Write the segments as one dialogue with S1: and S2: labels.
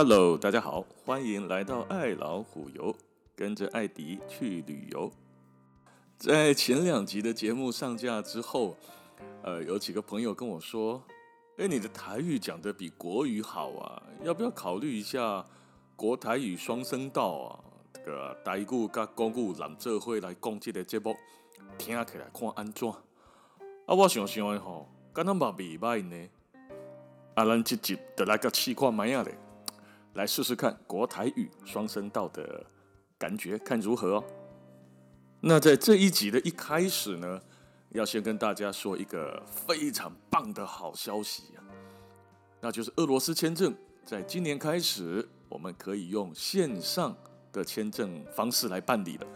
S1: Hello，大家好，欢迎来到爱老虎游，跟着艾迪去旅游。在前两集的节目上架之后，呃，有几个朋友跟我说：“哎，你的台语讲得比国语好啊，要不要考虑一下国台语双声道啊？这个台语跟国语揽这会来讲这个节目，听起来看安怎？”啊，我想想的吼，敢那嘛未歹呢。啊，咱这集就来个试看卖样嘞。来试试看国台语双声道的感觉，看如何哦。那在这一集的一开始呢，要先跟大家说一个非常棒的好消息啊，那就是俄罗斯签证在今年开始，我们可以用线上的签证方式来办理了。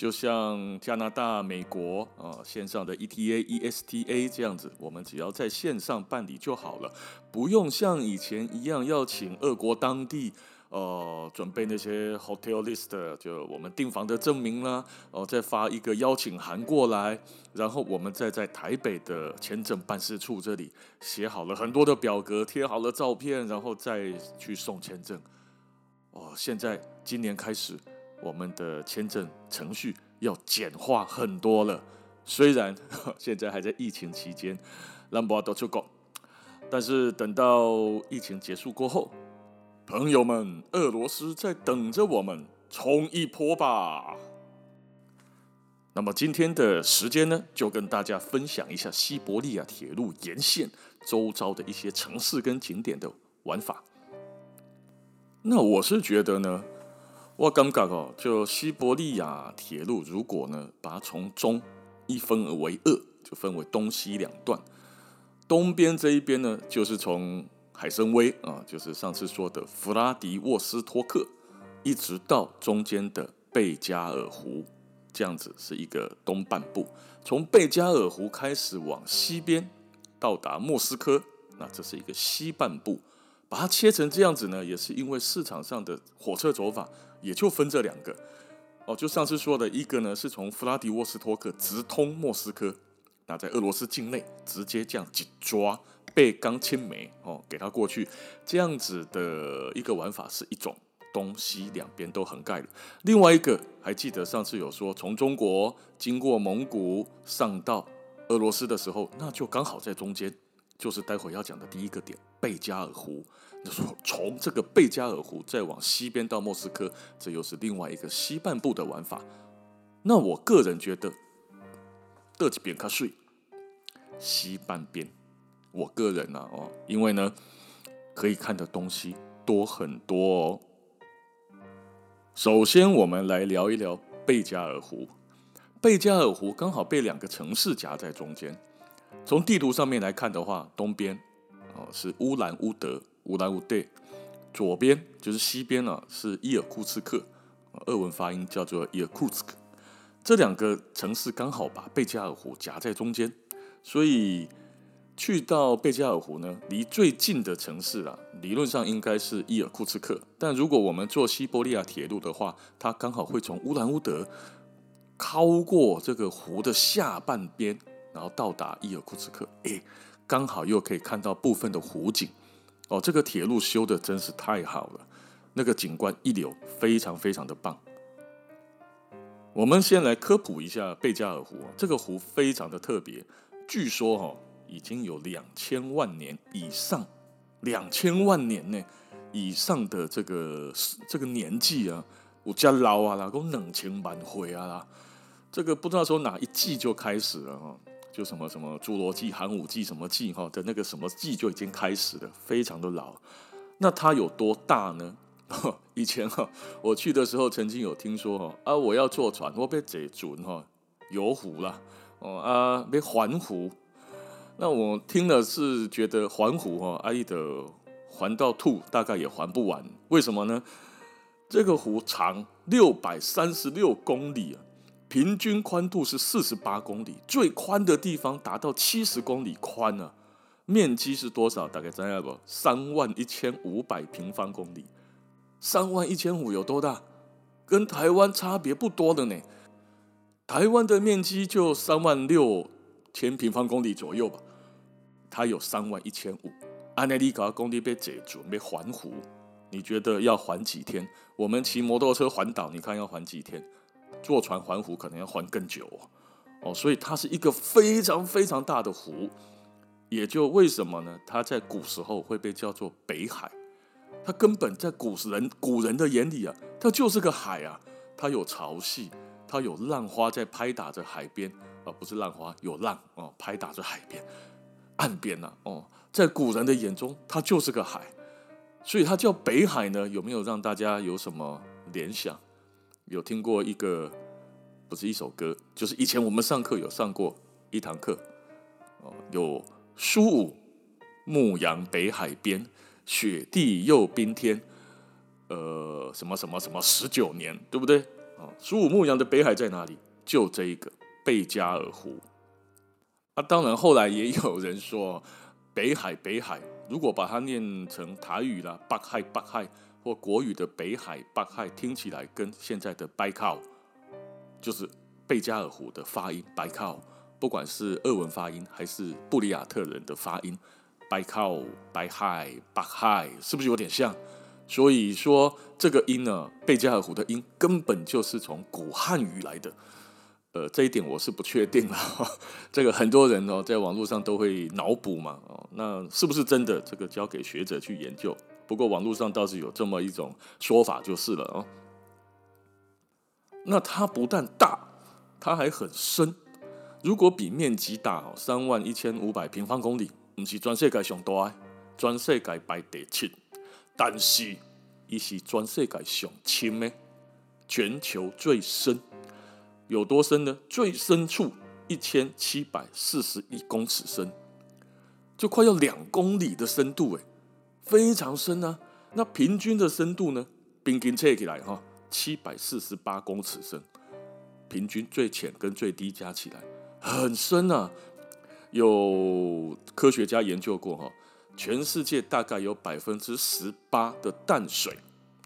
S1: 就像加拿大、美国啊，线上的 ETA、ESTA 这样子，我们只要在线上办理就好了，不用像以前一样要请俄国当地呃准备那些 hotel list，就我们订房的证明啦，哦、呃，再发一个邀请函过来，然后我们再在台北的签证办事处这里写好了很多的表格，贴好了照片，然后再去送签证。哦、现在今年开始。我们的签证程序要简化很多了，虽然 现在还在疫情期间，让不到出国，但是等到疫情结束过后，朋友们，俄罗斯在等着我们冲一波吧。那么今天的时间呢，就跟大家分享一下西伯利亚铁路沿线周遭的一些城市跟景点的玩法。那我是觉得呢。我感觉哦，就西伯利亚铁路，如果呢把它从中一分为二，就分为东西两段。东边这一边呢，就是从海参崴啊，就是上次说的弗拉迪沃斯托克，一直到中间的贝加尔湖，这样子是一个东半部。从贝加尔湖开始往西边到达莫斯科，那这是一个西半部。把它切成这样子呢，也是因为市场上的火车走法也就分这两个哦。就上次说的一个呢，是从弗拉迪沃斯托克直通莫斯科，那在俄罗斯境内直接这样一抓贝冈青梅哦，给它过去，这样子的一个玩法是一种东西两边都横盖了。另外一个还记得上次有说，从中国经过蒙古上到俄罗斯的时候，那就刚好在中间。就是待会要讲的第一个点，贝加尔湖。那说从这个贝加尔湖再往西边到莫斯科，这又是另外一个西半部的玩法。那我个人觉得，德吉边卡税西半边，我个人呢、啊，哦，因为呢可以看的东西多很多哦。首先，我们来聊一聊贝加尔湖。贝加尔湖刚好被两个城市夹在中间。从地图上面来看的话，东边哦是乌兰乌德，乌兰乌德，左边就是西边啊，是伊尔库茨克，俄文发音叫做伊尔库茨克。这两个城市刚好把贝加尔湖夹在中间，所以去到贝加尔湖呢，离最近的城市啊，理论上应该是伊尔库茨克。但如果我们坐西伯利亚铁路的话，它刚好会从乌兰乌德靠过这个湖的下半边。然后到达伊尔库茨克，诶，刚好又可以看到部分的湖景，哦，这个铁路修的真是太好了，那个景观一流，非常非常的棒。我们先来科普一下贝加尔湖，这个湖非常的特别，据说哦已经有两千万年以上，两千万年呢以上的这个这个年纪啊，有加老啊啦，都两千万岁啊啦，这个不知道说哪一季就开始了哈。就什么什么侏罗纪、寒武纪什么纪哈的那个什么纪就已经开始了，非常的老。那它有多大呢？以前哈我去的时候，曾经有听说哈啊，我要坐船，我被贼船哈游湖啦哦啊被环湖。那我听了是觉得环湖哈阿姨的环到吐，大概也环不完。为什么呢？这个湖长六百三十六公里啊。平均宽度是四十八公里，最宽的地方达到七十公里宽呢、啊。面积是多少？大概知道不？三万一千五百平方公里。三万一千五有多大？跟台湾差别不多的呢。台湾的面积就三万六千平方公里左右吧。它有三万一千五。安内利卡公里被解准备环湖，你觉得要环几天？我们骑摩托车环岛，你看要环几天？坐船环湖可能要环更久哦。所以它是一个非常非常大的湖，也就为什么呢？它在古时候会被叫做北海，它根本在古时人古人的眼里啊，它就是个海啊，它有潮汐，它有浪花在拍打着海边啊，不是浪花，有浪哦，拍打着海边岸边呐哦，在古人的眼中，它就是个海。所以它叫北海呢，有没有让大家有什么联想？有听过一个，不是一首歌，就是以前我们上课有上过一堂课，哦，有苏武牧羊北海边，雪地又冰天，呃，什么什么什么十九年，对不对？哦，苏武牧羊的北海在哪里？就这一个贝加尔湖。啊，当然后来也有人说北海北海。如果把它念成台语啦，北海北海，或国语的北海北海，听起来跟现在的白靠，就是贝加尔湖的发音白靠，不管是俄文发音还是布里亚特人的发音，白靠白海北海，是不是有点像？所以说这个音呢，贝加尔湖的音根本就是从古汉语来的。呃，这一点我是不确定了。这个很多人哦，在网络上都会脑补嘛，哦，那是不是真的？这个交给学者去研究。不过网络上倒是有这么一种说法，就是了哦。那它不但大，它还很深。如果比面积大，三万一千五百平方公里，不是全世界上大，全世界排第七，但是它是全世界上深的，全球最深。有多深呢？最深处一千七百四十一公尺深，就快要两公里的深度诶，非常深啊。那平均的深度呢？平均测起来哈，七百四十八公尺深，平均最浅跟最低加起来很深啊。有科学家研究过哈，全世界大概有百分之十八的淡水，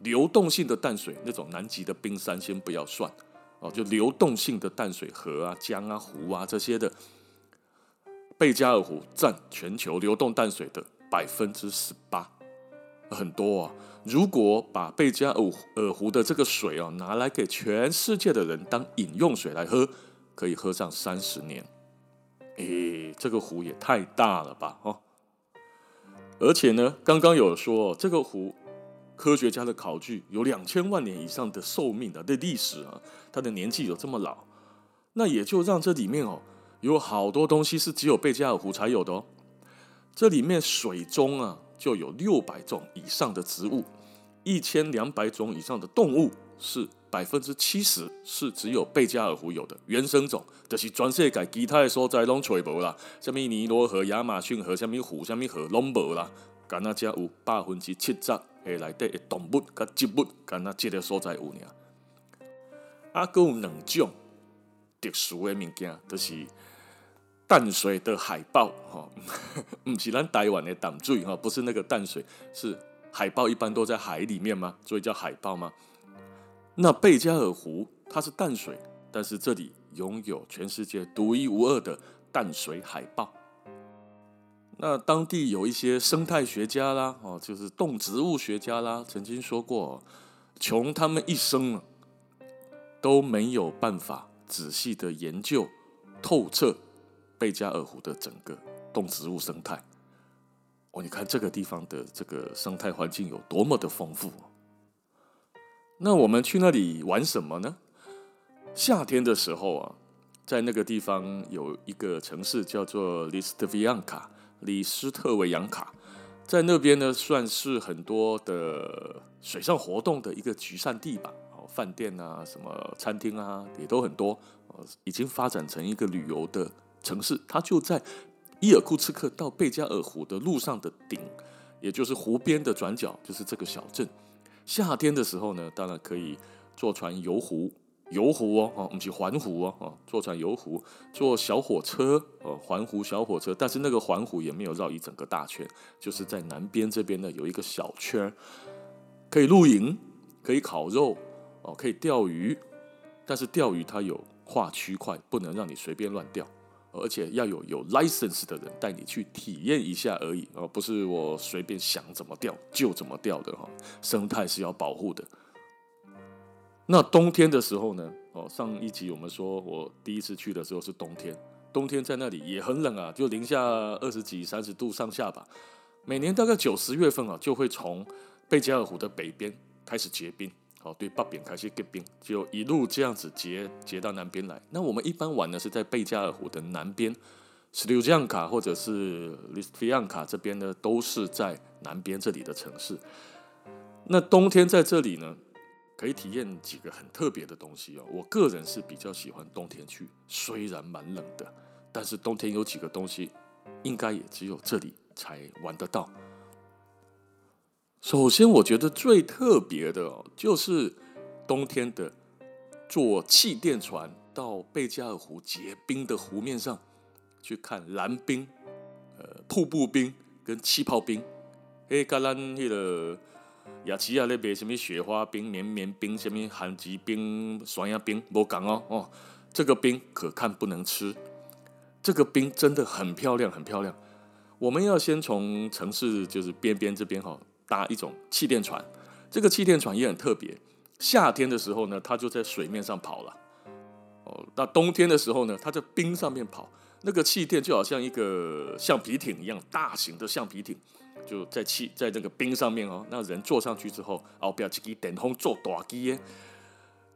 S1: 流动性的淡水，那种南极的冰山先不要算。哦，就流动性的淡水河啊、江啊、湖啊这些的，贝加尔湖占全球流动淡水的百分之十八，很多啊。如果把贝加尔湖的这个水啊拿来给全世界的人当饮用水来喝，可以喝上三十年。诶，这个湖也太大了吧！哦，而且呢，刚刚有说这个湖。科学家的考据有两千万年以上的寿命的的历史啊，它的年纪有这么老，那也就让这里面哦有好多东西是只有贝加尔湖才有的哦。这里面水中啊就有六百种以上的植物，一千两百种以上的动物，是百分之七十是只有贝加尔湖有的原生种，就是全世界其他的所在拢找无啦，什么尼罗河、亚马逊河、什么湖、什么河拢无啦，干那只有百分之七十。诶，内底的动物甲植物，干那这个所在有尔。啊，阁有两种特殊的物件，就是淡水的海豹，哈，不是咱台湾的淡水，哈，不是那个淡水，是海豹一般都在海里面吗？所以叫海豹吗？那贝加尔湖它是淡水，但是这里拥有全世界独一无二的淡水海豹。那当地有一些生态学家啦，哦，就是动植物学家啦，曾经说过，穷他们一生都没有办法仔细的研究透彻贝加尔湖的整个动植物生态。哦，你看这个地方的这个生态环境有多么的丰富。那我们去那里玩什么呢？夏天的时候啊，在那个地方有一个城市叫做里斯特维扬卡。里斯特维扬卡，在那边呢，算是很多的水上活动的一个集散地吧。哦，饭店啊，什么餐厅啊，也都很多。已经发展成一个旅游的城市。它就在伊尔库茨克到贝加尔湖的路上的顶，也就是湖边的转角，就是这个小镇。夏天的时候呢，当然可以坐船游湖。游湖哦，哦，不是环湖哦，哦，坐船游湖，坐小火车，哦，环湖小火车，但是那个环湖也没有绕一整个大圈，就是在南边这边呢有一个小圈，可以露营，可以烤肉，哦，可以钓鱼，但是钓鱼它有划区块，不能让你随便乱钓，而且要有有 license 的人带你去体验一下而已哦，不是我随便想怎么钓就怎么钓的哈，生态是要保护的。那冬天的时候呢？哦，上一集我们说我第一次去的时候是冬天，冬天在那里也很冷啊，就零下二十几、三十度上下吧。每年大概九十月份啊，就会从贝加尔湖的北边开始结冰。哦，对，北边开始结冰，就一路这样子结结到南边来。那我们一般玩呢是在贝加尔湖的南边，斯里兰卡或者是里斯菲亚卡这边呢，都是在南边这里的城市。那冬天在这里呢，可以体验几个很特别的东西哦。我个人是比较喜欢冬天去，虽然蛮冷的，但是冬天有几个东西，应该也只有这里才玩得到。首先，我觉得最特别的，就是冬天的坐气垫船到贝加尔湖结冰的湖面上去看蓝冰、呃瀑布冰跟气泡冰。诶，跟咱那个雅齐亚那边什么雪花冰、绵绵冰、什么寒极冰、酸压冰，不讲哦哦，这个冰可看不能吃，这个冰真的很漂亮，很漂亮。我们要先从城市就是边边这边哈。搭一种气垫船，这个气垫船也很特别。夏天的时候呢，它就在水面上跑了。哦，那冬天的时候呢，它在冰上面跑。那个气垫就好像一个橡皮艇一样，大型的橡皮艇，就在气在这个冰上面哦。那人坐上去之后，后边一个电风做大机耶。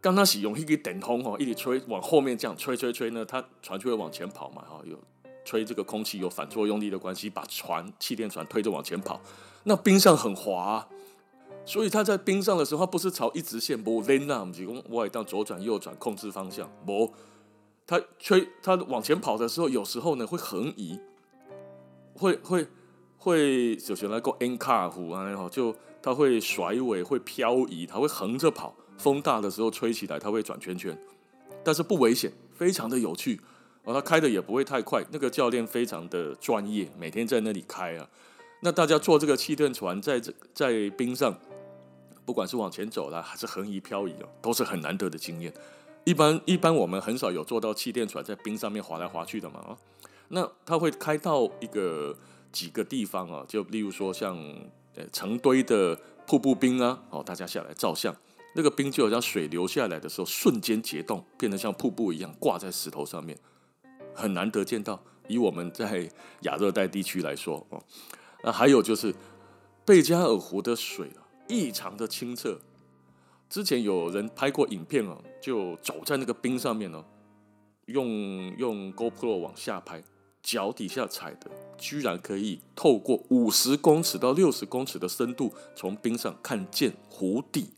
S1: 刚开始用一个电风哦，一直吹往后面这样吹吹吹呢，它船就会往前跑嘛。哈，有吹这个空气有反作用力的关系，把船气垫船推着往前跑。那冰上很滑啊，所以他在冰上的时候，他不是朝一直线，不连那，我们只供外档左转右转控制方向，不，他吹他往前跑的时候，有时候呢会横移，会会会，就像那个 N 卡湖啊，然后就他会甩尾，会漂移，他会横着跑，风大的时候吹起来，他会转圈圈，但是不危险，非常的有趣，哦，他开的也不会太快，那个教练非常的专业，每天在那里开啊。那大家坐这个气垫船在这在冰上，不管是往前走啦，还是横移漂移哦，都是很难得的经验。一般一般我们很少有坐到气垫船在冰上面滑来滑去的嘛啊。那它会开到一个几个地方啊，就例如说像呃成堆的瀑布冰啊，哦，大家下来照相，那个冰就好像水流下来的时候瞬间结冻，变得像瀑布一样挂在石头上面，很难得见到。以我们在亚热带地区来说哦。那还有就是贝加尔湖的水啊，异常的清澈。之前有人拍过影片哦，就走在那个冰上面哦，用用 GoPro 往下拍，脚底下踩的，居然可以透过五十公尺到六十公尺的深度，从冰上看见湖底。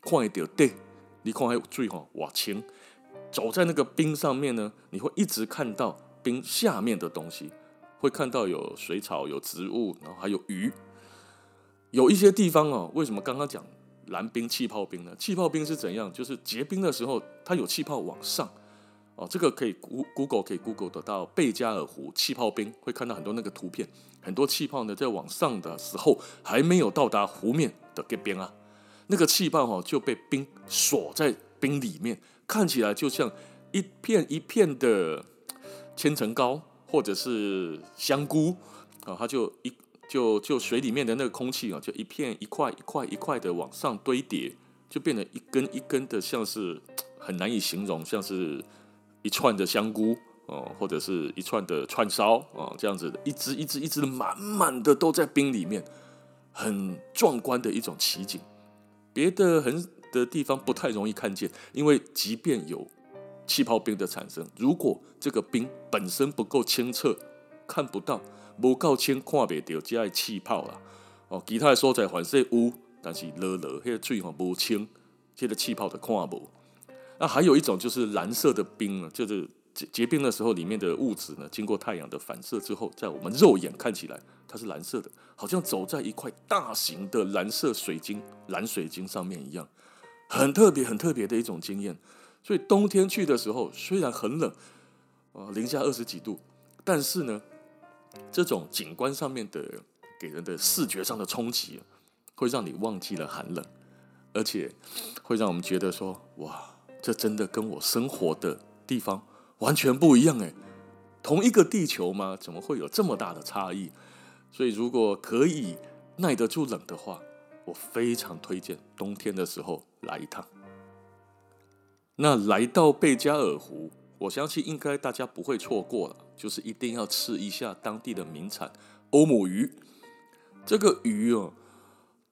S1: 看得到底，你看还有最好哇清。走在那个冰上面呢，你会一直看到冰下面的东西。会看到有水草、有植物，然后还有鱼。有一些地方哦，为什么刚刚讲蓝冰、气泡冰呢？气泡冰是怎样？就是结冰的时候，它有气泡往上。哦，这个可以 Google 可以 Google 得到贝加尔湖气泡冰，会看到很多那个图片，很多气泡呢在往上的时候还没有到达湖面的这边啊，那个气泡哦就被冰锁在冰里面，看起来就像一片一片的千层糕。或者是香菇啊，它就一就就水里面的那个空气啊，就一片一块一块一块的往上堆叠，就变成一根一根的，像是很难以形容，像是一串的香菇哦，或者是一串的串烧啊，这样子的，一只一只一只的满满的都在冰里面，很壮观的一种奇景。别的很的地方不太容易看见，因为即便有。气泡冰的产生，如果这个冰本身不够清澈，看不到，不够清看不到这些气泡啦。哦，其他的所在反射有，但是热热，那个水哈不清，这个气泡的看不。那还有一种就是蓝色的冰呢，就是结结冰的时候，里面的物质呢，经过太阳的反射之后，在我们肉眼看起来它是蓝色的，好像走在一块大型的蓝色水晶、蓝水晶上面一样，很特别、很特别的一种经验。所以冬天去的时候，虽然很冷，呃，零下二十几度，但是呢，这种景观上面的给人的视觉上的冲击，会让你忘记了寒冷，而且会让我们觉得说，哇，这真的跟我生活的地方完全不一样哎，同一个地球吗？怎么会有这么大的差异？所以如果可以耐得住冷的话，我非常推荐冬天的时候来一趟。那来到贝加尔湖，我相信应该大家不会错过了，就是一定要吃一下当地的名产欧姆鱼。这个鱼哦，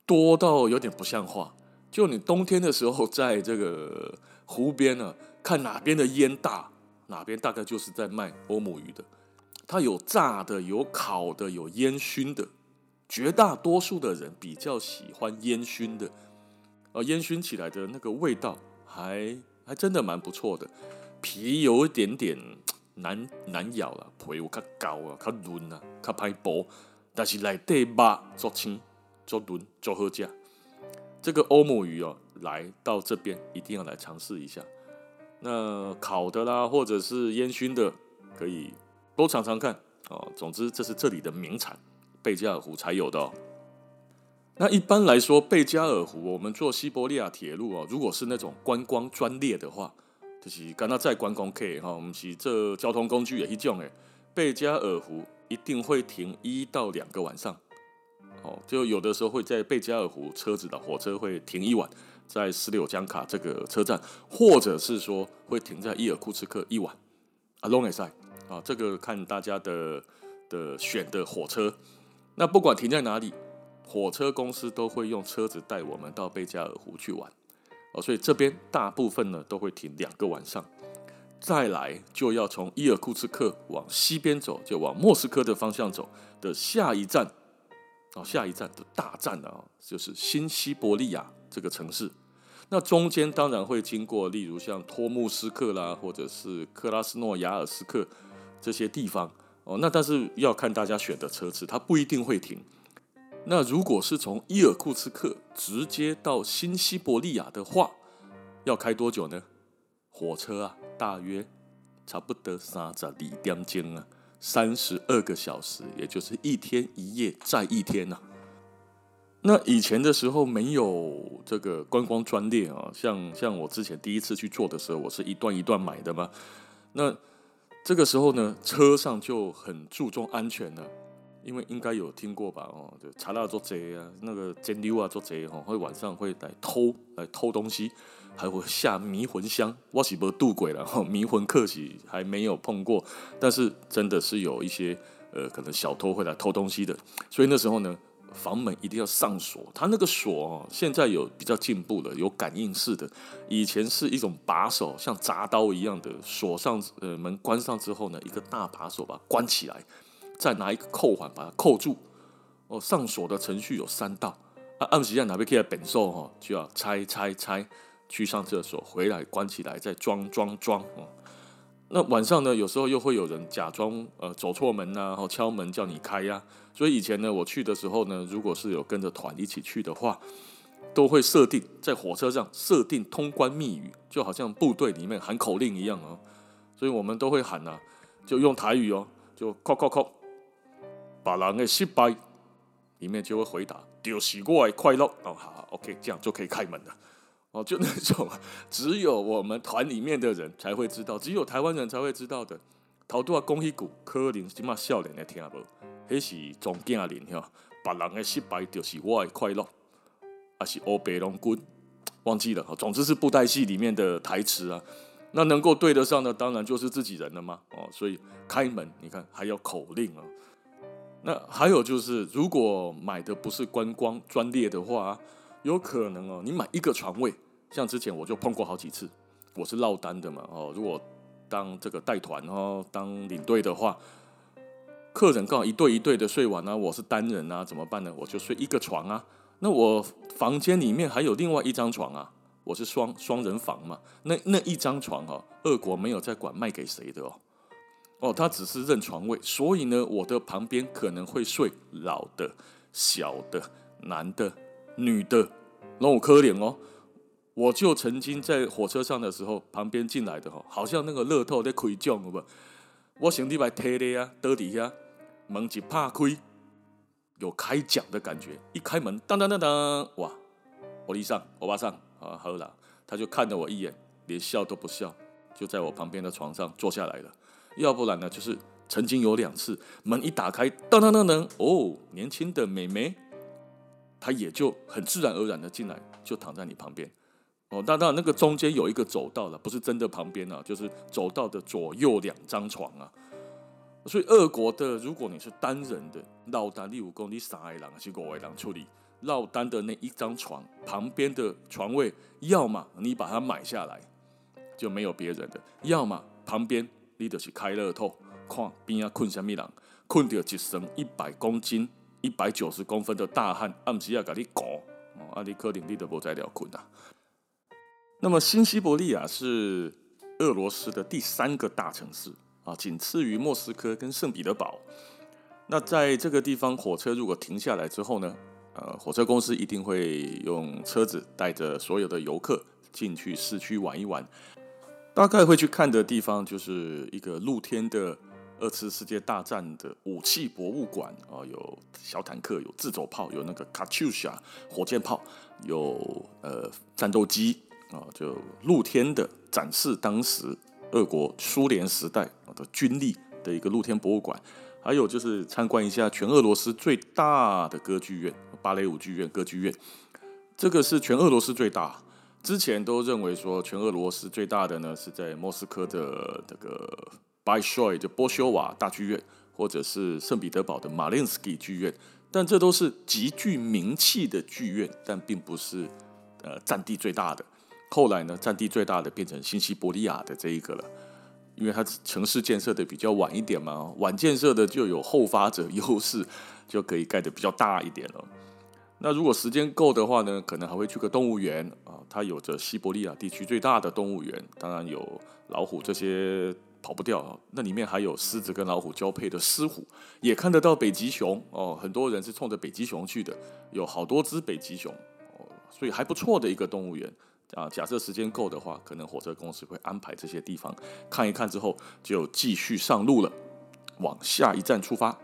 S1: 多到有点不像话。就你冬天的时候，在这个湖边呢，看哪边的烟大，哪边大概就是在卖欧姆鱼的。它有炸的，有烤的，有烟熏的。绝大多数的人比较喜欢烟熏的，呃，烟熏起来的那个味道还还真的蛮不错的。皮有一点点难难咬了，皮有较高啊，较嫩啊，较歹剥。但是内底肉足青、足嫩、足好食。这个欧姆鱼哦，来到这边一定要来尝试一下。那烤的啦，或者是烟熏的，可以多尝尝看哦。总之，这是这里的名产，贝加尔湖才有的哦。那一般来说，贝加尔湖我们坐西伯利亚铁路哦，如果是那种观光专列的话，就是刚刚在观光客哈，我们是这交通工具也是这种诶。贝加尔湖一定会停一到两个晚上。哦，就有的时候会在贝加尔湖车子的火车会停一晚，在斯里江卡这个车站，或者是说会停在伊尔库茨克一晚。啊，long as I 啊，这个看大家的的选的火车。那不管停在哪里，火车公司都会用车子带我们到贝加尔湖去玩。哦，所以这边大部分呢都会停两个晚上。再来就要从伊尔库茨克往西边走，就往莫斯科的方向走的下一站。哦，下一站的大站啊，就是新西伯利亚这个城市。那中间当然会经过，例如像托木斯克啦，或者是克拉斯诺亚尔斯克这些地方。哦，那但是要看大家选的车次，它不一定会停。那如果是从伊尔库茨克直接到新西伯利亚的话，要开多久呢？火车啊，大约差不多三十二点钟啊。三十二个小时，也就是一天一夜再一天呐、那以前的时候没有这个观光专列啊，像像我之前第一次去坐的时候，我是一段一段买的嘛。那这个时候呢，车上就很注重安全了，因为应该有听过吧？哦，就查到做贼啊，那个贼溜啊做贼哦，会晚上会来偷来偷东西。还会下迷魂香，我是没渡鬼了，迷魂客是还没有碰过，但是真的是有一些呃，可能小偷会来偷东西的，所以那时候呢，房门一定要上锁，它那个锁哦，现在有比较进步了，有感应式的，以前是一种把手，像铡刀一样的锁上，呃，门关上之后呢，一个大把手把它关起来，再拿一个扣环把它扣住，哦，上锁的程序有三道，啊，按时间哪边可以本手哈，就要拆拆拆。去上厕所，回来关起来，再装装装。哦，那晚上呢，有时候又会有人假装呃走错门呐，然后敲门叫你开呀。所以以前呢，我去的时候呢，如果是有跟着团一起去的话，都会设定在火车上设定通关密语，就好像部队里面喊口令一样哦。所以我们都会喊呐，就用台语哦，就扣扣扣，把人的失败，里面就会回答就是我的快乐哦，好，好，OK，这样就可以开门了。哦，就那种 只有我们团里面的人才会知道，只有台湾人才会知道的。头拄仔讲迄句，可能即马少年的听无，迄是总经理吼，别人的失败就是我的快乐，还是欧北龙君忘记了哈。总之是布袋戏里面的台词啊。那能够对得上的，当然就是自己人了嘛。哦，所以开门，你看还要口令啊。那还有就是，如果买的不是观光专列的话。有可能哦，你买一个床位，像之前我就碰过好几次，我是落单的嘛哦。如果当这个带团哦，当领队的话，客人刚好一对一对的睡完呢，我是单人啊，怎么办呢？我就睡一个床啊。那我房间里面还有另外一张床啊，我是双双人房嘛。那那一张床哦，俄国没有在管卖给谁的哦，哦，他只是认床位，所以呢，我的旁边可能会睡老的、小的、男的。女的，那我可怜哦，我就曾经在火车上的时候，旁边进来的哈，好像那个乐透在开奖，有没有？我兄弟来贴的呀，到底下门一拍开，有开奖的感觉。一开门，当当当当，哇！我一上，我爸上啊，好了，他就看了我一眼，连笑都不笑，就在我旁边的床上坐下来了。要不然呢，就是曾经有两次门一打开，当当当当，哦，年轻的美眉，她也就很自然而然的进来，就躺在你旁边。哦，当然那个中间有一个走道了，不是真的旁边啊，就是走道的左右两张床啊。所以俄国的，如果你是单人的，落单你五公里三个人还是五个人处理，落单的那一张床旁边的床位，要么你把它买下来，就没有别人的；要么旁边你就是开乐透，看边啊困什么人，困到一身一百公斤、一百九十公分的大汉，暗时要给你搞，哦，啊你可能你都无在了困啊。那么新西伯利亚是俄罗斯的第三个大城市。啊，仅次于莫斯科跟圣彼得堡。那在这个地方，火车如果停下来之后呢，呃，火车公司一定会用车子带着所有的游客进去市区玩一玩。大概会去看的地方就是一个露天的二次世界大战的武器博物馆啊，有小坦克，有自走炮，有那个卡秋莎火箭炮，有呃战斗机啊，就露天的展示当时。俄国苏联时代的军力的一个露天博物馆，还有就是参观一下全俄罗斯最大的歌剧院——芭蕾舞剧院、歌剧院。这个是全俄罗斯最大。之前都认为说全俄罗斯最大的呢是在莫斯科的这个 b y s h o y 就波修瓦大剧院，或者是圣彼得堡的马林斯基剧院。但这都是极具名气的剧院，但并不是呃占地最大的。后来呢，占地最大的变成新西伯利亚的这一个了，因为它城市建设的比较晚一点嘛，晚建设的就有后发者优势，就可以盖得比较大一点了。那如果时间够的话呢，可能还会去个动物园啊，它有着西伯利亚地区最大的动物园，当然有老虎这些跑不掉啊，那里面还有狮子跟老虎交配的狮虎，也看得到北极熊哦，很多人是冲着北极熊去的，有好多只北极熊哦，所以还不错的一个动物园。啊，假设时间够的话，可能火车公司会安排这些地方看一看之后，就继续上路了，往下一站出发。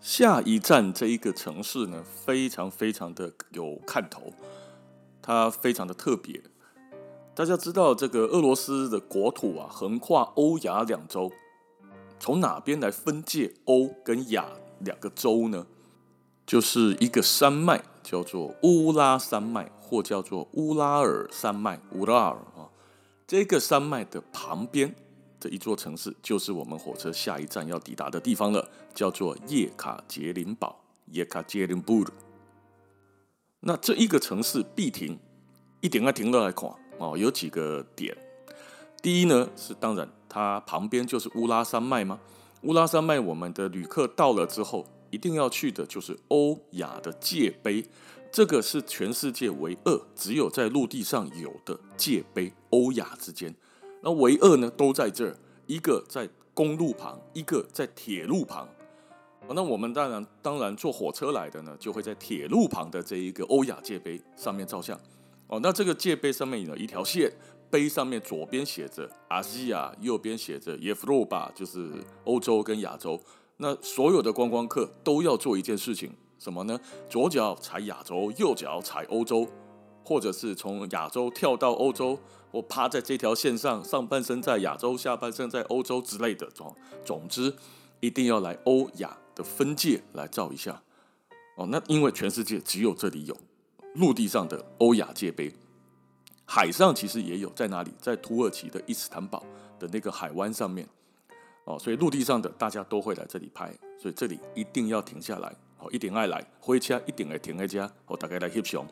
S1: 下一站这一个城市呢，非常非常的有看头，它非常的特别。大家知道这个俄罗斯的国土啊，横跨欧亚两洲，从哪边来分界欧跟亚两个洲呢？就是一个山脉，叫做乌拉山脉。或叫做乌拉尔山脉，乌拉尔啊，这个山脉的旁边的一座城市，就是我们火车下一站要抵达的地方了，叫做叶卡捷琳堡，叶卡捷琳堡。那这一个城市必停，一点要停下来看哦。有几个点，第一呢是当然，它旁边就是乌拉山脉吗？乌拉山脉，我们的旅客到了之后，一定要去的就是欧亚的界碑。这个是全世界唯二只有在陆地上有的界碑，欧亚之间。那唯二呢，都在这儿，一个在公路旁，一个在铁路旁。那我们当然当然坐火车来的呢，就会在铁路旁的这一个欧亚界碑上面照相。哦，那这个界碑上面有一条线，碑上面左边写着阿西亚，右边写着耶夫罗巴，就是欧洲跟亚洲。那所有的观光客都要做一件事情。什么呢？左脚踩亚洲，右脚踩欧洲，或者是从亚洲跳到欧洲，我趴在这条线上，上半身在亚洲，下半身在欧洲之类的。总总之，一定要来欧亚的分界来照一下。哦，那因为全世界只有这里有陆地上的欧亚界碑，海上其实也有，在哪里？在土耳其的伊斯坦堡的那个海湾上面。哦，所以陆地上的大家都会来这里拍，所以这里一定要停下来。哦，一定爱来，火车一定会停在这，哦，大概来翕相。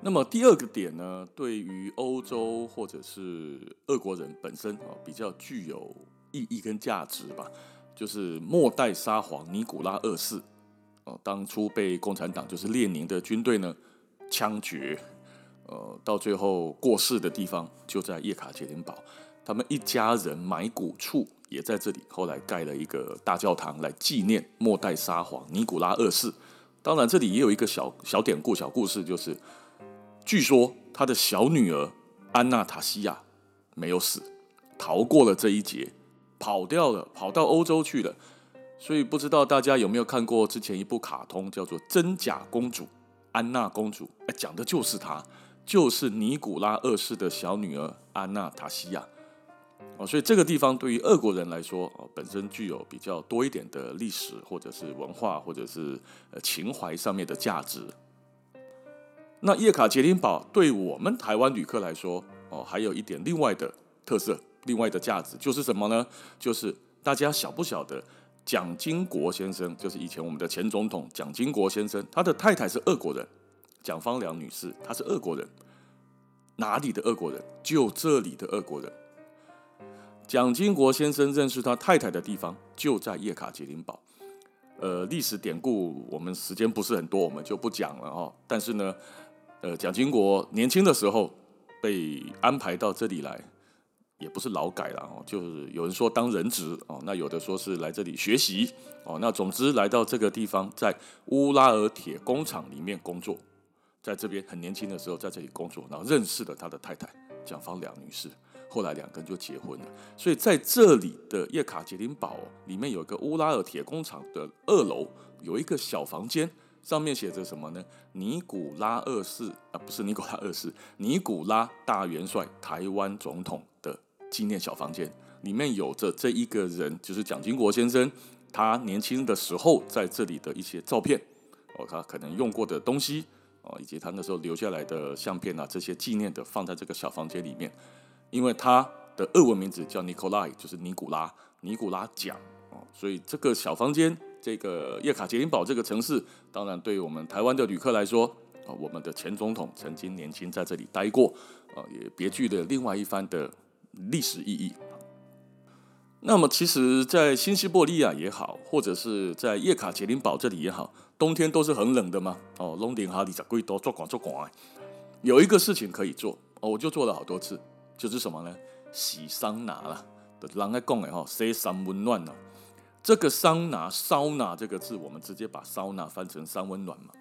S1: 那么第二个点呢，对于欧洲或者是俄国人本身啊，比较具有意义跟价值吧，就是末代沙皇尼古拉二世哦，当初被共产党就是列宁的军队呢枪决，呃，到最后过世的地方就在叶卡捷琳堡，他们一家人埋骨处。也在这里，后来盖了一个大教堂来纪念末代沙皇尼古拉二世。当然，这里也有一个小小典故、小故事，就是据说他的小女儿安娜塔西亚没有死，逃过了这一劫，跑掉了，跑到欧洲去了。所以不知道大家有没有看过之前一部卡通，叫做《真假公主》，安娜公主，哎，讲的就是她，就是尼古拉二世的小女儿安娜塔西亚。哦，所以这个地方对于俄国人来说，哦，本身具有比较多一点的历史或者是文化或者是呃情怀上面的价值。那叶卡捷琳堡对我们台湾旅客来说，哦，还有一点另外的特色，另外的价值就是什么呢？就是大家晓不晓得蒋经国先生，就是以前我们的前总统蒋经国先生，他的太太是俄国人，蒋方良女士，她是俄国人。哪里的俄国人？就这里的俄国人。蒋经国先生认识他太太的地方就在叶卡捷琳堡。呃，历史典故我们时间不是很多，我们就不讲了哦。但是呢，呃，蒋经国年轻的时候被安排到这里来，也不是劳改了哦，就是有人说当人质哦，那有的说是来这里学习哦。那总之来到这个地方，在乌拉尔铁工厂里面工作，在这边很年轻的时候在这里工作，然后认识了他的太太蒋方良女士。后来两个人就结婚了，所以在这里的叶卡捷琳堡里面有一个乌拉尔铁工厂的二楼有一个小房间，上面写着什么呢？尼古拉二世啊，不是尼古拉二世，尼古拉大元帅，台湾总统的纪念小房间，里面有着这一个人，就是蒋经国先生，他年轻的时候在这里的一些照片，哦，他可能用过的东西，哦，以及他那时候留下来的相片啊，这些纪念的放在这个小房间里面。因为他的俄文名字叫尼古拉，就是尼古拉，尼古拉蒋哦，所以这个小房间，这个叶卡捷琳堡这个城市，当然对于我们台湾的旅客来说，啊，我们的前总统曾经年轻在这里待过，啊，也别具了另外一番的历史意义。那么，其实，在新西伯利亚也好，或者是在叶卡捷琳堡这里也好，冬天都是很冷的嘛，哦，龙顶哈里在贵多做广做广，有一个事情可以做，哦，我就做了好多次。就是什么呢？洗桑拿啦，的人爱讲的哈，洗三温暖呢。这个桑拿、烧拿这个字，我们直接把烧拿翻成三温暖嘛。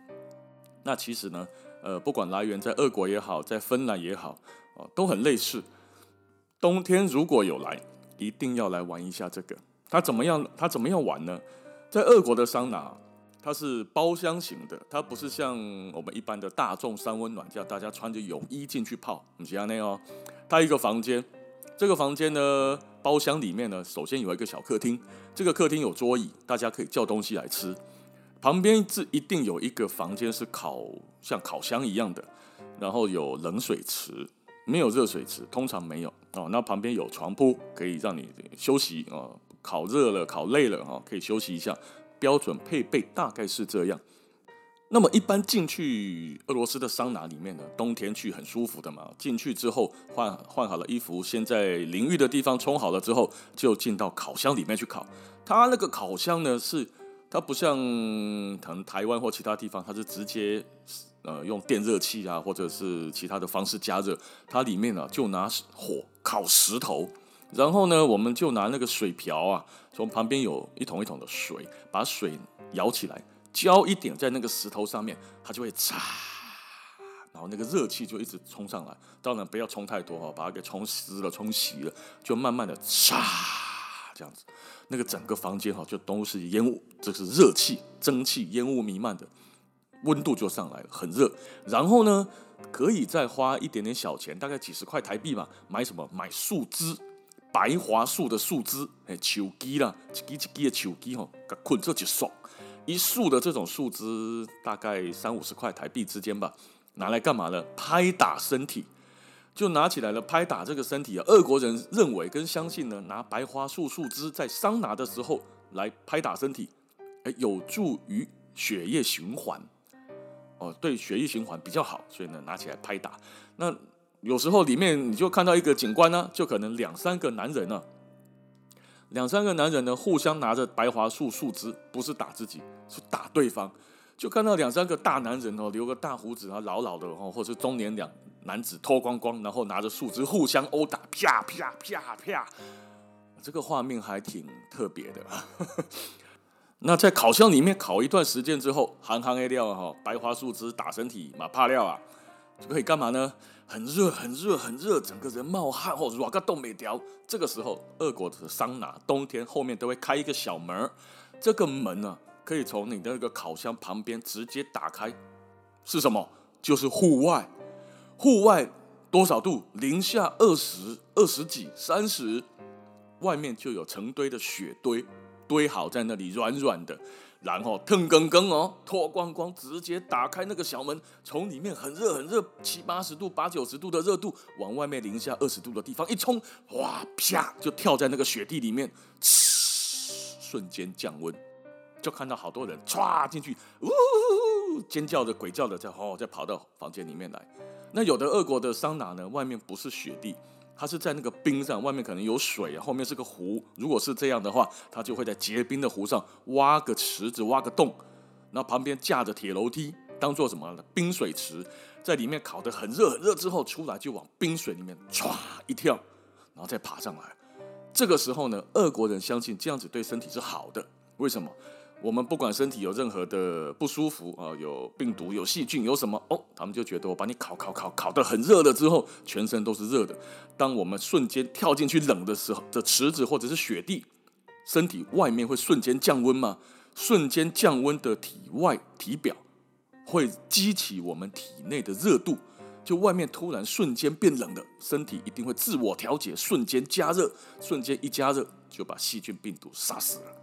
S1: 那其实呢，呃，不管来源在俄国也好，在芬兰也好，哦，都很类似。冬天如果有来，一定要来玩一下这个。它怎么样？它怎么样玩呢？在俄国的桑拿。它是包厢型的，它不是像我们一般的大众三温暖，叫大家穿着泳衣进去泡，不是这样哦。它一个房间，这个房间呢，包厢里面呢，首先有一个小客厅，这个客厅有桌椅，大家可以叫东西来吃。旁边是一定有一个房间是烤，像烤箱一样的，然后有冷水池，没有热水池，通常没有哦。那旁边有床铺，可以让你休息哦，烤热了，烤累了哈，可以休息一下。标准配备大概是这样。那么一般进去俄罗斯的桑拿里面呢，冬天去很舒服的嘛。进去之后换换好了衣服，先在淋浴的地方冲好了之后，就进到烤箱里面去烤。它那个烤箱呢，是它不像可能台湾或其他地方，它是直接呃用电热器啊，或者是其他的方式加热。它里面呢就拿火烤石头。然后呢，我们就拿那个水瓢啊，从旁边有一桶一桶的水，把水舀起来，浇一点在那个石头上面，它就会嚓，然后那个热气就一直冲上来。当然不要冲太多哈，把它给冲湿了、冲洗了，就慢慢的嚓这样子，那个整个房间哈就都是烟雾，这是热气、蒸汽、烟雾弥漫的，温度就上来了，很热。然后呢，可以再花一点点小钱，大概几十块台币吧，买什么？买树枝。白桦树的树枝，哎，树枝啦，一枝一枝的树枝吼，给捆这就爽。一束的这种树枝大概三五十块台币之间吧，拿来干嘛呢？拍打身体，就拿起来了，拍打这个身体啊。俄国人认为跟相信呢，拿白花树树枝在桑拿的时候来拍打身体，哎，有助于血液循环，哦，对血液循环比较好，所以呢，拿起来拍打那。有时候里面你就看到一个警官呢，就可能两三个男人呢，两三个男人呢互相拿着白桦树树枝，不是打自己，是打对方。就看到两三个大男人哦，留个大胡子啊，老老的哦，或者是中年两男子脱光光，然后拿着树枝互相殴打，啪啪啪啪，这个画面还挺特别的。那在烤箱里面烤一段时间之后，行行的料哈，白桦树枝打身体，马怕料啊，就可以干嘛呢？很热，很热，很热，整个人冒汗哦，热个冻没掉。这个时候，俄国的桑拿冬天后面都会开一个小门，这个门呢、可以从你的那个烤箱旁边直接打开。是什么？就是户外。户外多少度？零下二十二十几、三十，外面就有成堆的雪堆堆好在那里，软软的。然后腾更更哦，脱光光，直接打开那个小门，从里面很热很热，七八十度、八九十度的热度，往外面零下二十度的地方一冲，哇啪，就跳在那个雪地里面，瞬间降温，就看到好多人唰进去，呜，尖叫着、鬼叫的在哦，再跑到房间里面来。那有的俄国的桑拿呢，外面不是雪地。它是在那个冰上，外面可能有水，后面是个湖。如果是这样的话，它就会在结冰的湖上挖个池子，挖个洞，然后旁边架着铁楼梯，当做什么？冰水池，在里面烤得很热很热之后出来，就往冰水里面唰一跳，然后再爬上来。这个时候呢，俄国人相信这样子对身体是好的。为什么？我们不管身体有任何的不舒服啊，有病毒、有细菌、有什么哦，他们就觉得我把你烤烤烤烤得很热了之后，全身都是热的。当我们瞬间跳进去冷的时候的池子或者是雪地，身体外面会瞬间降温吗？瞬间降温的体外体表会激起我们体内的热度，就外面突然瞬间变冷了，身体一定会自我调节，瞬间加热，瞬间一加热就把细菌病毒杀死了。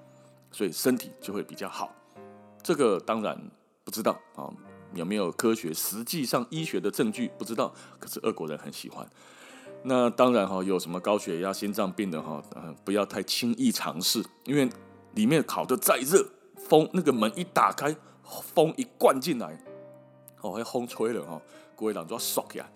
S1: 所以身体就会比较好，这个当然不知道啊，有没有科学实际上医学的证据不知道，可是俄国人很喜欢。那当然哈，有什么高血压、心脏病的哈，嗯不要太轻易尝试，因为里面烤得再热，风那个门一打开，风一灌进来，哦，还风吹了哈，各位人就要缩起来。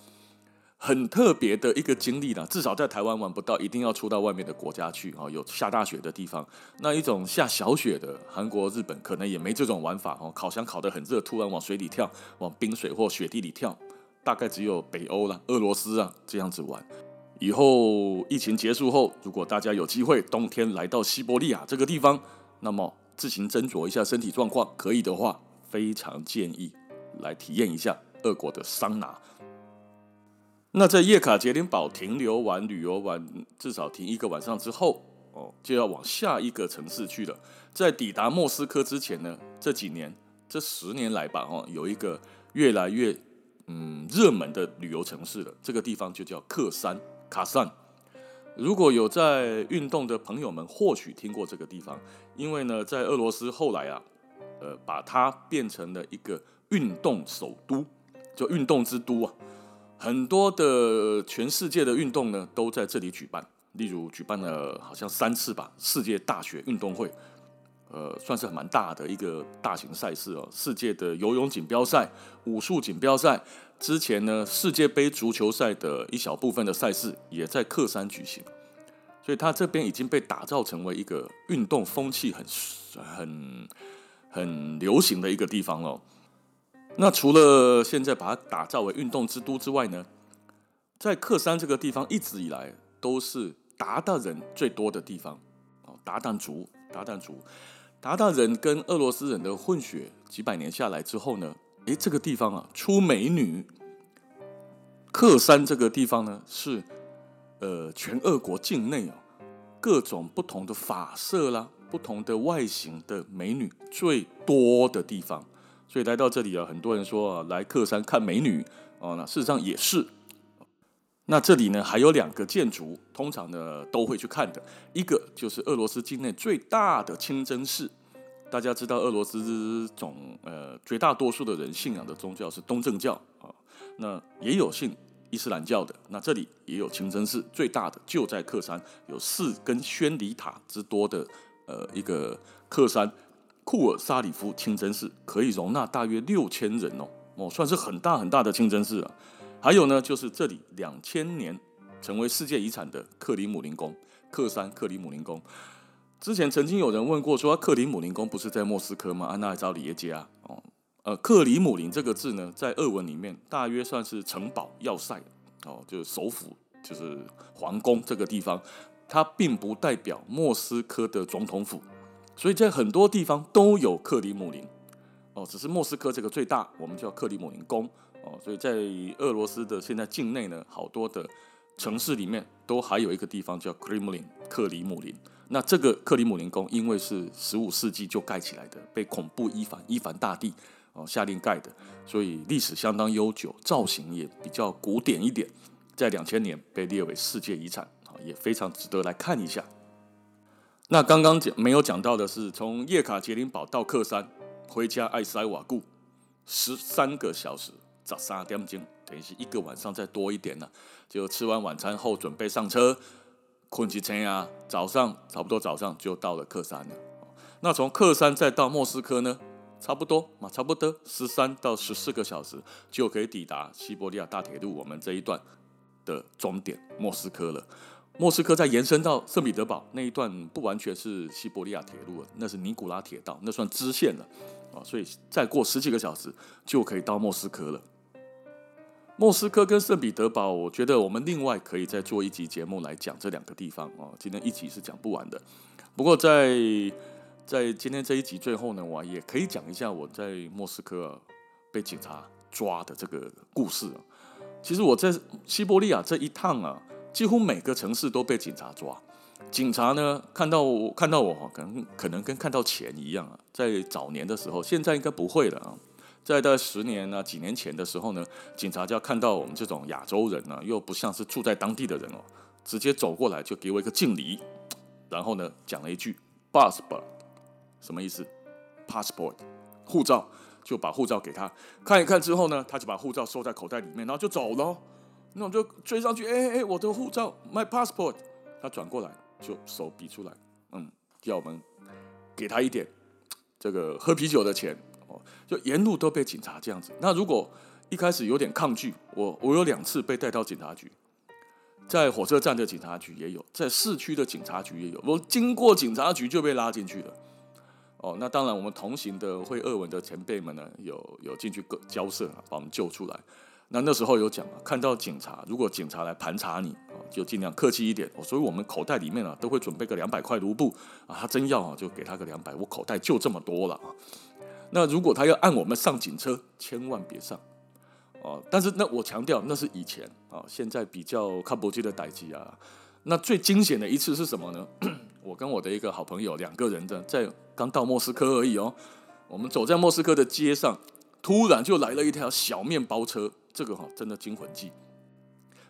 S1: 很特别的一个经历啦，至少在台湾玩不到，一定要出到外面的国家去啊，有下大雪的地方。那一种下小雪的，韩国、日本可能也没这种玩法哦。烤箱烤得很热，突然往水里跳，往冰水或雪地里跳，大概只有北欧啦、俄罗斯啊这样子玩。以后疫情结束后，如果大家有机会冬天来到西伯利亚这个地方，那么自行斟酌一下身体状况，可以的话，非常建议来体验一下俄国的桑拿。那在叶卡捷琳堡停留完、旅游完，至少停一个晚上之后，哦，就要往下一个城市去了。在抵达莫斯科之前呢，这几年、这十年来吧，哦，有一个越来越嗯热门的旅游城市了。这个地方就叫克山卡山。如果有在运动的朋友们，或许听过这个地方，因为呢，在俄罗斯后来啊，呃，把它变成了一个运动首都，就运动之都啊。很多的全世界的运动呢，都在这里举办。例如举办了好像三次吧，世界大学运动会，呃，算是蛮大的一个大型赛事哦。世界的游泳锦标赛、武术锦标赛，之前呢，世界杯足球赛的一小部分的赛事也在克山举行，所以它这边已经被打造成为一个运动风气很很很流行的一个地方哦。那除了现在把它打造为运动之都之外呢，在克山这个地方一直以来都是韃靼人最多的地方哦，韃靼族，韃靼族，韃靼人跟俄罗斯人的混血，几百年下来之后呢，诶，这个地方啊出美女。克山这个地方呢是呃全俄国境内哦各种不同的发色啦、不同的外形的美女最多的地方。所以来到这里啊，很多人说啊，来克山看美女哦，那事实上也是。那这里呢，还有两个建筑，通常呢都会去看的。一个就是俄罗斯境内最大的清真寺。大家知道，俄罗斯总呃绝大多数的人信仰的宗教是东正教啊，那也有信伊斯兰教的。那这里也有清真寺，最大的就在克山，有四根宣礼塔之多的呃一个克山。库尔萨里夫清真寺可以容纳大约六千人哦，哦，算是很大很大的清真寺啊。还有呢，就是这里两千年成为世界遗产的克里姆林宫，克山克里姆林宫。之前曾经有人问过说，克里姆林宫不是在莫斯科吗？安娜还找李耶杰啊？哦，呃，克里姆林这个字呢，在俄文里面大约算是城堡要塞哦，就是首府，就是皇宫这个地方，它并不代表莫斯科的总统府。所以在很多地方都有克里姆林，哦，只是莫斯科这个最大，我们叫克里姆林宫，哦，所以在俄罗斯的现在境内呢，好多的城市里面都还有一个地方叫克里姆林，克里姆林。那这个克里姆林宫因为是十五世纪就盖起来的，被恐怖伊凡伊凡大帝哦下令盖的，所以历史相当悠久，造型也比较古典一点。在两千年被列为世界遗产，啊也非常值得来看一下。那刚刚讲没有讲到的是，从叶卡捷琳堡到克山，回家爱塞瓦固，十三个小时，早上点钟，等于是一个晚上再多一点呢，就吃完晚餐后准备上车，困几天啊，早上差不多早上就到了克山了。那从克山再到莫斯科呢，差不多嘛，差不多十三到十四个小时就可以抵达西伯利亚大铁路我们这一段的终点莫斯科了。莫斯科再延伸到圣彼得堡那一段不完全是西伯利亚铁路了，那是尼古拉铁道，那算支线了啊，所以再过十几个小时就可以到莫斯科了。莫斯科跟圣彼得堡，我觉得我们另外可以再做一集节目来讲这两个地方啊，今天一集是讲不完的。不过在在今天这一集最后呢，我也可以讲一下我在莫斯科被警察抓的这个故事。其实我在西伯利亚这一趟啊。几乎每个城市都被警察抓，警察呢看到我看到我，可能可能跟看到钱一样啊。在早年的时候，现在应该不会了啊。在大概十年啊几年前的时候呢，警察就要看到我们这种亚洲人呢，又不像是住在当地的人哦，直接走过来就给我一个敬礼，然后呢讲了一句 passport，什么意思？passport，护照，就把护照给他看一看之后呢，他就把护照收在口袋里面，然后就走了。那我就追上去，哎哎哎，我的护照，my passport。他转过来就手比出来，嗯，叫我们给他一点这个喝啤酒的钱哦。就沿路都被警察这样子。那如果一开始有点抗拒，我我有两次被带到警察局，在火车站的警察局也有，在市区的警察局也有。我经过警察局就被拉进去了。哦，那当然，我们同行的会俄文的前辈们呢，有有进去交涉，把我们救出来。那那时候有讲啊，看到警察，如果警察来盘查你啊，就尽量客气一点。所以我们口袋里面啊，都会准备个两百块卢布啊，他真要啊，就给他个两百。我口袋就这么多了啊。那如果他要按我们上警车，千万别上哦。但是那我强调，那是以前啊，现在比较看不见的代机啊。那最惊险的一次是什么呢？我跟我的一个好朋友两个人的，在刚到莫斯科而已哦。我们走在莫斯科的街上，突然就来了一条小面包车。这个哈真的惊魂记，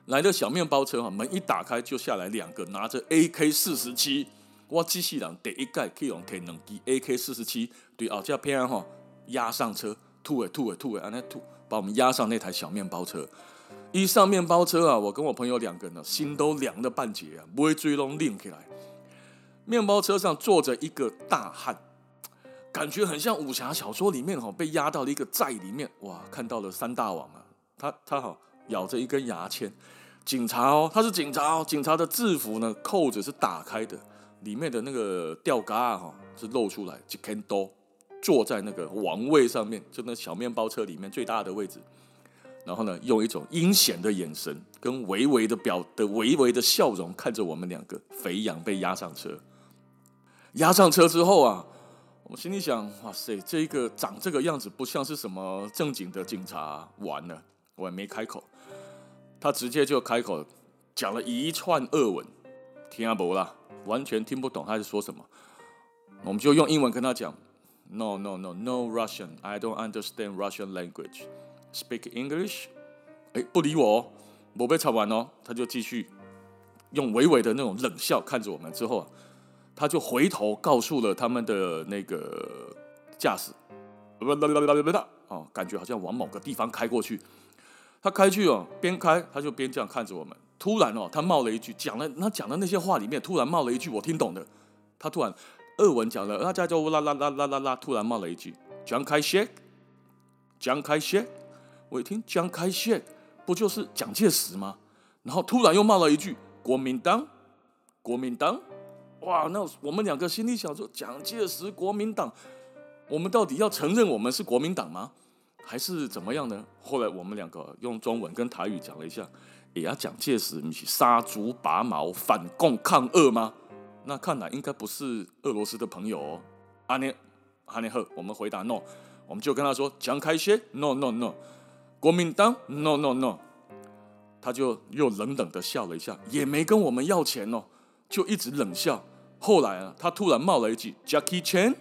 S1: 来的小面包车哈，门一打开就下来两个拿着 AK 四十七，哇，机器人第一盖可以用天能机 AK 四十七对后架片哈压上车，吐诶吐诶吐诶，安尼吐，把我们压上那台小面包车。一上面包车啊，我跟我朋友两个人呢，心都凉了半截啊，不会追拢拎起来。面包车上坐着一个大汉，感觉很像武侠小说里面哈被压到了一个寨里面，哇，看到了三大王啊。他他好咬着一根牙签，警察哦，他是警察哦，警察的制服呢，扣子是打开的，里面的那个吊嘎哈是露出来，就 can do 坐在那个王位上面，就那小面包车里面最大的位置，然后呢，用一种阴险的眼神跟微微的表的微微的笑容看着我们两个肥羊被押上车，押上车之后啊，我心里想，哇塞，这个长这个样子不像是什么正经的警察，完了。我也没开口，他直接就开口讲了一串俄文，听不啦，完全听不懂他在说什么。我们就用英文跟他讲：No, no, no, no Russian. I don't understand Russian language. Speak English。哎，不理我哦，我被吵完哦，他就继续用微微的那种冷笑看着我们。之后啊，他就回头告诉了他们的那个驾驶，哦，感觉好像往某个地方开过去。他开去哦，边开他就边这样看着我们。突然哦，他冒了一句，讲了他讲的那些话里面，突然冒了一句我听懂的。他突然俄文讲了，大家就啦啦啦啦啦啦，突然冒了一句蒋开谢，蒋开谢。我一听蒋开谢，不就是蒋介石吗？然后突然又冒了一句国民党，国民党。哇，那我们两个心里想说，蒋介石国民党，我们到底要承认我们是国民党吗？还是怎么样呢？后来我们两个用中文跟台语讲了一下，也要蒋介石你是杀猪拔毛反共抗俄吗？那看来应该不是俄罗斯的朋友哦。阿尼阿尼赫，我们回答 no，我们就跟他说蒋开些 no no no，国民党 no no no，他就又冷冷的笑了一下，也没跟我们要钱哦，就一直冷笑。后来啊，他突然冒了一句 Jackie Chan，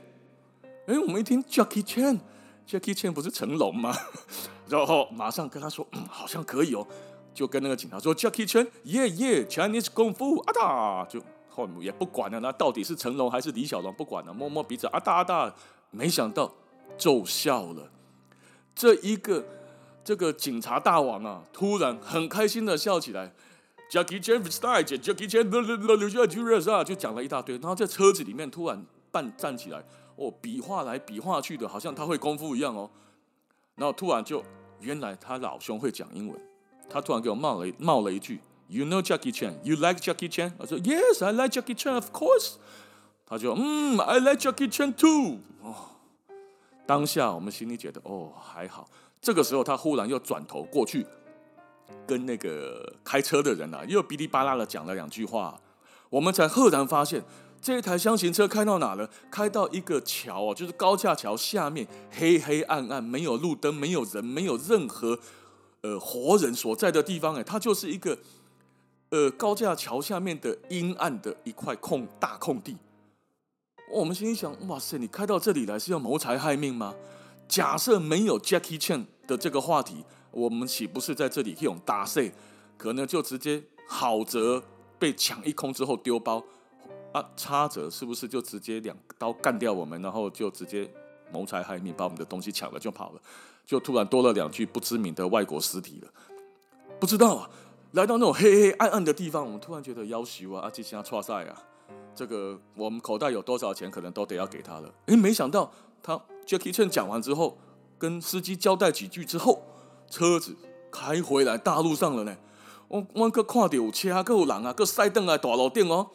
S1: 哎，我们一听 Jackie Chan。Jackie Chan 不是成龙吗？然后马上跟他说，嗯，好像可以哦。就跟那个警察说 Jackie Chan，耶耶，Chinese 功夫啊哒，就后面也不管了，那到底是成龙还是李小龙不管了，摸摸鼻子啊哒啊哒，没想到奏效了，这一个这个警察大王啊，突然很开心的笑起来，Jackie Chan style，Jackie Chan 留下巨人啊，就讲了一大堆，然后在车子里面突然半站起来，哦，比划来比划去的，好像他会功夫一样哦，然后突然就。原来他老兄会讲英文，他突然给我冒了冒了一句：“You know Jackie Chan? You like Jackie Chan?” 我说：“Yes, I like Jackie Chan, of course。”他就嗯，“I like Jackie Chan too。”哦，当下我们心里觉得哦还好。这个时候他忽然又转头过去，跟那个开车的人啊又哔哩吧啦的讲了两句话，我们才赫然发现。这一台厢型车开到哪了？开到一个桥哦，就是高架桥下面，黑黑暗暗，没有路灯，没有人，没有任何呃活人所在的地方。哎，它就是一个呃高架桥下面的阴暗的一块空大空地。我们心里想：哇塞，你开到这里来是要谋财害命吗？假设没有 Jackie Chan 的这个话题，我们岂不是在这里用打碎？可能就直接好则被抢一空之后丢包。啊，差者是不是就直接两刀干掉我们，然后就直接谋财害命，把我们的东西抢了就跑了？就突然多了两具不知名的外国尸体了。不知道啊，来到那种黑黑暗暗的地方，我们突然觉得要求啊，阿吉祥剉赛啊，这个我们口袋有多少钱，可能都得要给他了。诶，没想到他 Jackie Chan 讲完之后，跟司机交代几句之后，车子开回来大路上了呢。我我个看到有车，还有人啊，个塞登啊，大路顶哦。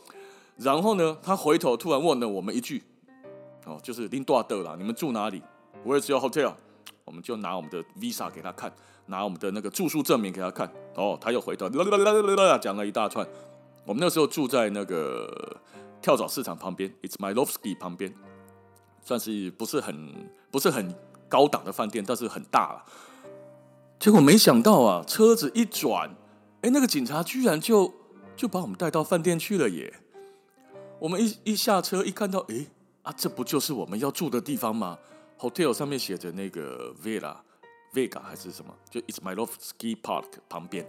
S1: 然后呢，他回头突然问了我们一句：“哦，就是林多德啦，你们住哪里？Where's your hotel？” 我们就拿我们的 visa 给他看，拿我们的那个住宿证明给他看。哦，他又回头啦啦啦啦啦讲了一大串。我们那时候住在那个跳蚤市场旁边，It's my Lovsky 旁边，算是不是很不是很高档的饭店，但是很大了。结果没想到啊，车子一转，哎，那个警察居然就就把我们带到饭店去了耶！我们一一下车，一看到，诶啊，这不就是我们要住的地方吗？Hotel 上面写着那个 Villa，Vega 还是什么？就 It's My Love Ski Park 旁边。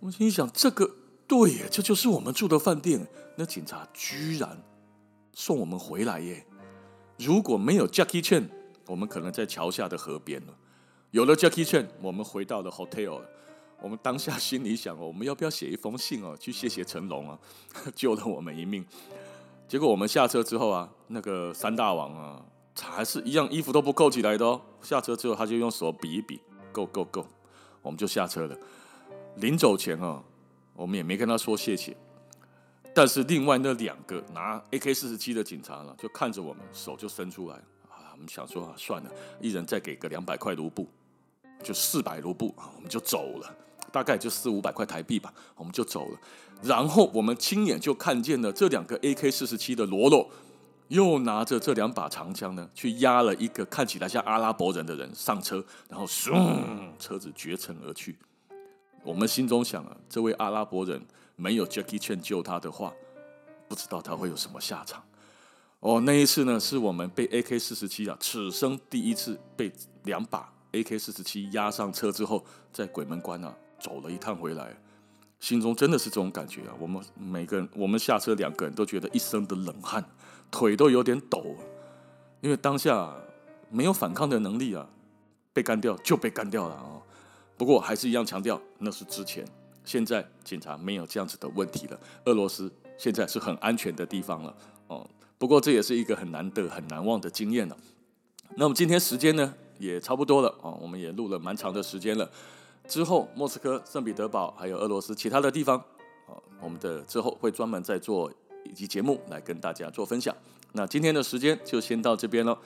S1: 我们心想，这个对耶，这就是我们住的饭店。那警察居然送我们回来耶！如果没有 Jackie Chan，我们可能在桥下的河边了。有了 Jackie Chan，我们回到了 Hotel。我们当下心里想哦，我们要不要写一封信哦，去谢谢成龙啊，救了我们一命。结果我们下车之后啊，那个三大王啊，还是一样衣服都不扣起来的哦。下车之后，他就用手比一比，够够够，我们就下车了。临走前啊，我们也没跟他说谢谢。但是另外那两个拿 AK 四十七的警察呢，就看着我们，手就伸出来啊。我们想说啊，算了，一人再给个两百块卢布，就四百卢布啊，我们就走了。大概就四五百块台币吧，我们就走了。然后我们亲眼就看见了这两个 AK 四十七的罗罗，又拿着这两把长枪呢，去压了一个看起来像阿拉伯人的人上车，然后咻，车子绝尘而去。我们心中想啊，这位阿拉伯人没有 Jackie Chan 救他的话，不知道他会有什么下场。哦，那一次呢，是我们被 AK 四十七啊，此生第一次被两把 AK 四十七压上车之后，在鬼门关啊。走了一趟回来，心中真的是这种感觉啊！我们每个人，我们下车两个人都觉得一身的冷汗，腿都有点抖，因为当下没有反抗的能力啊，被干掉就被干掉了啊！不过还是一样强调，那是之前，现在警察没有这样子的问题了，俄罗斯现在是很安全的地方了哦。不过这也是一个很难得、很难忘的经验了。那么今天时间呢也差不多了啊，我们也录了蛮长的时间了。之后，莫斯科、圣彼得堡，还有俄罗斯其他的地方，啊，我们的之后会专门再做一集节目来跟大家做分享。那今天的时间就先到这边了，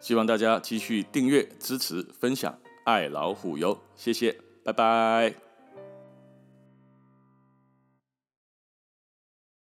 S1: 希望大家继续订阅、支持、分享，爱老虎油，谢谢，拜拜。